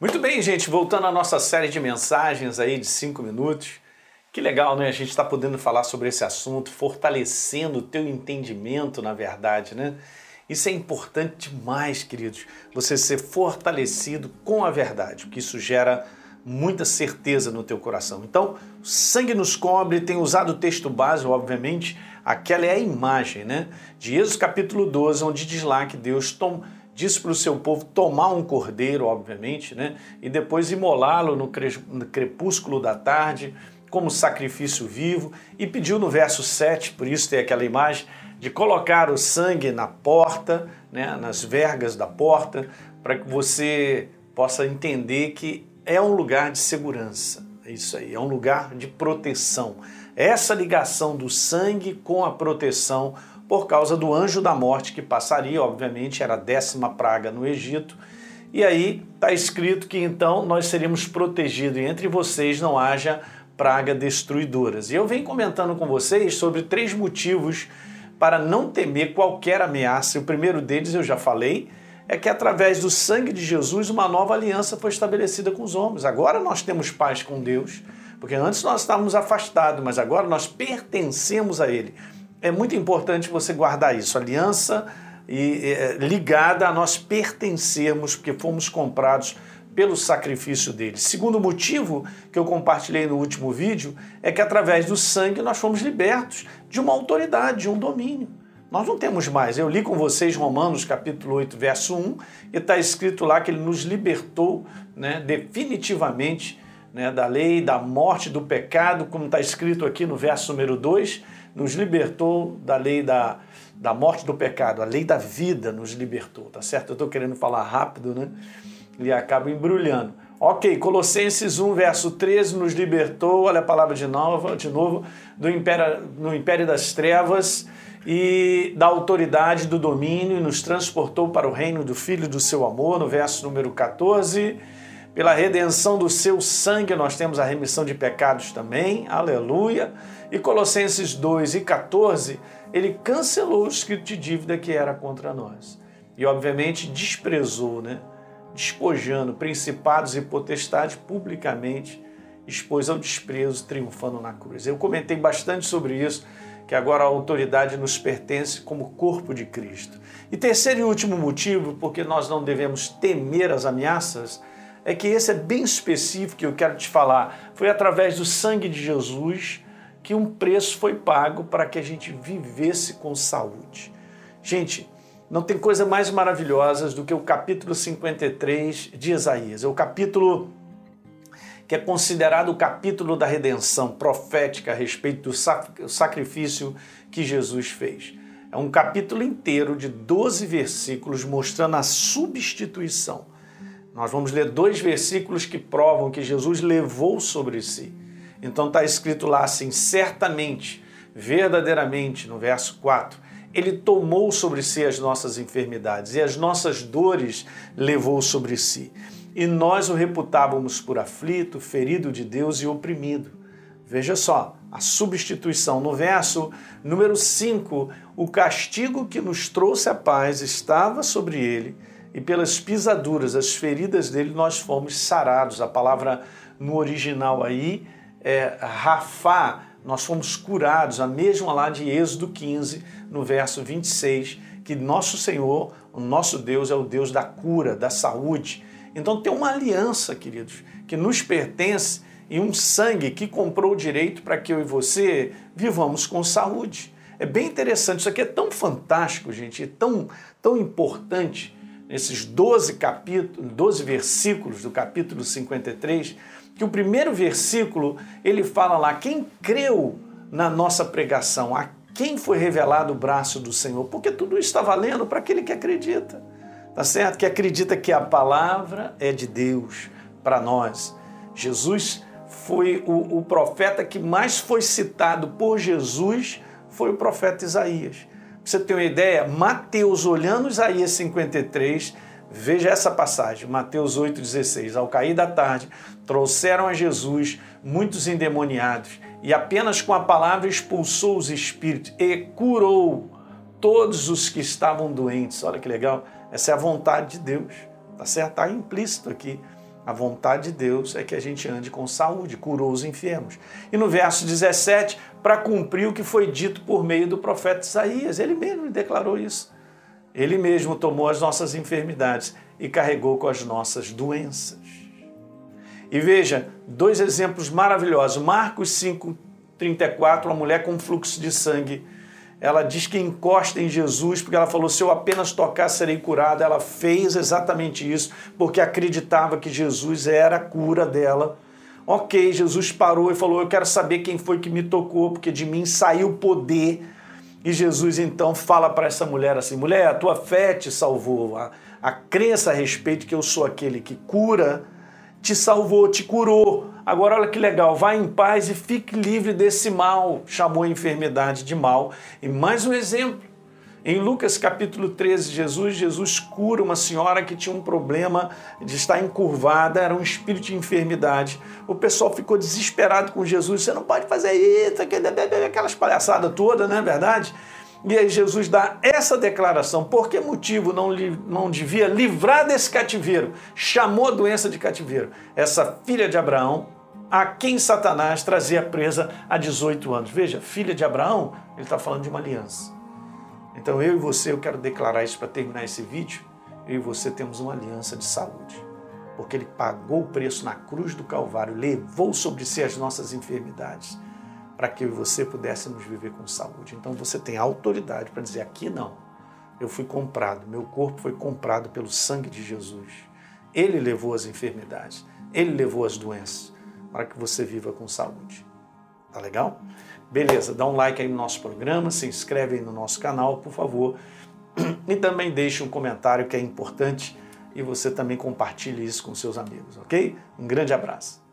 Muito bem, gente, voltando à nossa série de mensagens aí de cinco minutos. Que legal, né? A gente está podendo falar sobre esse assunto, fortalecendo o teu entendimento, na verdade, né? Isso é importante demais, queridos, você ser fortalecido com a verdade, porque isso gera muita certeza no teu coração. Então, sangue nos cobre, tem usado o texto base, obviamente, aquela é a imagem, né? De Êxodo capítulo 12, onde diz lá que Deus tom, disse para o seu povo tomar um cordeiro, obviamente, né? E depois imolá-lo no crepúsculo da tarde, como sacrifício vivo, e pediu no verso 7, por isso tem aquela imagem, de colocar o sangue na porta, né, nas vergas da porta, para que você possa entender que é um lugar de segurança. É isso aí, é um lugar de proteção. Essa ligação do sangue com a proteção por causa do anjo da morte que passaria, obviamente, era a décima praga no Egito. E aí está escrito que então nós seríamos protegidos e entre vocês não haja praga destruidoras. E eu venho comentando com vocês sobre três motivos para não temer qualquer ameaça. O primeiro deles eu já falei, é que através do sangue de Jesus uma nova aliança foi estabelecida com os homens. Agora nós temos paz com Deus, porque antes nós estávamos afastados, mas agora nós pertencemos a Ele. É muito importante você guardar isso, aliança e, é, ligada a nós pertencermos, porque fomos comprados pelo sacrifício dele. Segundo motivo que eu compartilhei no último vídeo é que através do sangue nós fomos libertos de uma autoridade, de um domínio. Nós não temos mais. Eu li com vocês Romanos capítulo 8, verso 1, e está escrito lá que ele nos libertou né, definitivamente né, da lei, da morte, do pecado, como está escrito aqui no verso número 2, nos libertou da lei da, da morte do pecado, a lei da vida nos libertou, tá certo? Eu estou querendo falar rápido, né? E acabo embrulhando. Ok, Colossenses 1, verso 13, nos libertou, olha a palavra de novo, de novo do império, no império das trevas e da autoridade do domínio e nos transportou para o reino do Filho do seu amor, no verso número 14. Pela redenção do seu sangue nós temos a remissão de pecados também, aleluia. E Colossenses 2 e 14, ele cancelou o escrito de dívida que era contra nós. E obviamente desprezou, né? despojando principados e potestades publicamente, expôs ao desprezo, triunfando na cruz. Eu comentei bastante sobre isso que agora a autoridade nos pertence como corpo de Cristo. E terceiro e último motivo, porque nós não devemos temer as ameaças, é que esse é bem específico que eu quero te falar. Foi através do sangue de Jesus que um preço foi pago para que a gente vivesse com saúde. Gente, não tem coisa mais maravilhosa do que o capítulo 53 de Isaías. É o capítulo que é considerado o capítulo da redenção profética a respeito do sacrifício que Jesus fez. É um capítulo inteiro de 12 versículos mostrando a substituição. Nós vamos ler dois versículos que provam que Jesus levou sobre si. Então está escrito lá assim: certamente, verdadeiramente, no verso 4, ele tomou sobre si as nossas enfermidades e as nossas dores levou sobre si e nós o reputávamos por aflito, ferido de Deus e oprimido. Veja só, a substituição. No verso número 5, o castigo que nos trouxe a paz estava sobre ele, e pelas pisaduras, as feridas dele, nós fomos sarados. A palavra no original aí é rafá, nós fomos curados, a mesma lá de Êxodo 15, no verso 26, que nosso Senhor, o nosso Deus, é o Deus da cura, da saúde. Então tem uma aliança, queridos, que nos pertence e um sangue que comprou o direito para que eu e você vivamos com saúde. É bem interessante, isso aqui é tão fantástico, gente, é tão, tão importante nesses 12 capítulos, 12 versículos do capítulo 53, que o primeiro versículo, ele fala lá quem creu na nossa pregação, a quem foi revelado o braço do Senhor, porque tudo isso está valendo para aquele que acredita tá certo? Que acredita que a palavra é de Deus para nós. Jesus foi o, o, profeta que mais foi citado por Jesus, foi o profeta Isaías. Você ter uma ideia, Mateus, olhando Isaías 53, veja essa passagem, Mateus 8,16. Ao cair da tarde, trouxeram a Jesus muitos endemoniados, e apenas com a palavra expulsou os espíritos e curou todos os que estavam doentes. Olha que legal. Essa é a vontade de Deus, tá certo? Está implícito aqui. A vontade de Deus é que a gente ande com saúde, curou os enfermos. E no verso 17, para cumprir o que foi dito por meio do profeta Isaías, ele mesmo declarou isso. Ele mesmo tomou as nossas enfermidades e carregou com as nossas doenças. E veja, dois exemplos maravilhosos. Marcos 5, 34, uma mulher com fluxo de sangue. Ela diz que encosta em Jesus, porque ela falou: se eu apenas tocar, serei curada. Ela fez exatamente isso, porque acreditava que Jesus era a cura dela. Ok, Jesus parou e falou: Eu quero saber quem foi que me tocou, porque de mim saiu poder. E Jesus então fala para essa mulher assim: Mulher, a tua fé te salvou. A, a crença a respeito que eu sou aquele que cura te salvou, te curou. Agora olha que legal, vá em paz e fique livre desse mal. Chamou a enfermidade de mal. E mais um exemplo. Em Lucas capítulo 13, Jesus, Jesus cura uma senhora que tinha um problema de estar encurvada, era um espírito de enfermidade. O pessoal ficou desesperado com Jesus, você não pode fazer isso, aquelas palhaçadas todas, não é verdade? E aí Jesus dá essa declaração. Por que motivo não, não devia livrar desse cativeiro? Chamou a doença de cativeiro. Essa filha de Abraão, a quem Satanás trazia presa há 18 anos. Veja, filha de Abraão, ele está falando de uma aliança. Então eu e você, eu quero declarar isso para terminar esse vídeo. Eu e você temos uma aliança de saúde. Porque ele pagou o preço na cruz do Calvário, levou sobre si as nossas enfermidades para que eu e você pudéssemos viver com saúde. Então você tem autoridade para dizer: aqui não, eu fui comprado, meu corpo foi comprado pelo sangue de Jesus. Ele levou as enfermidades, ele levou as doenças, para que você viva com saúde. Tá legal? Beleza, dá um like aí no nosso programa, se inscreve aí no nosso canal, por favor. E também deixe um comentário que é importante e você também compartilhe isso com seus amigos, ok? Um grande abraço.